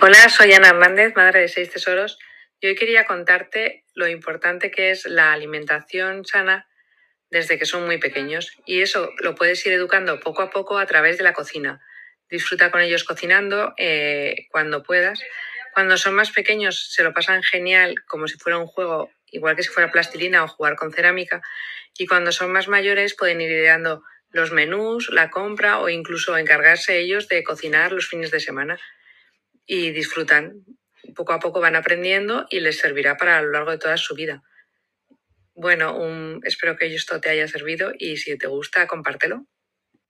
Hola, soy Ana Hernández, madre de seis tesoros, y hoy quería contarte lo importante que es la alimentación sana desde que son muy pequeños. Y eso lo puedes ir educando poco a poco a través de la cocina. Disfruta con ellos cocinando eh, cuando puedas. Cuando son más pequeños se lo pasan genial como si fuera un juego, igual que si fuera plastilina o jugar con cerámica. Y cuando son más mayores pueden ir ideando los menús, la compra o incluso encargarse ellos de cocinar los fines de semana y disfrutan. Poco a poco van aprendiendo y les servirá para a lo largo de toda su vida. Bueno, espero que esto te haya servido y si te gusta, compártelo.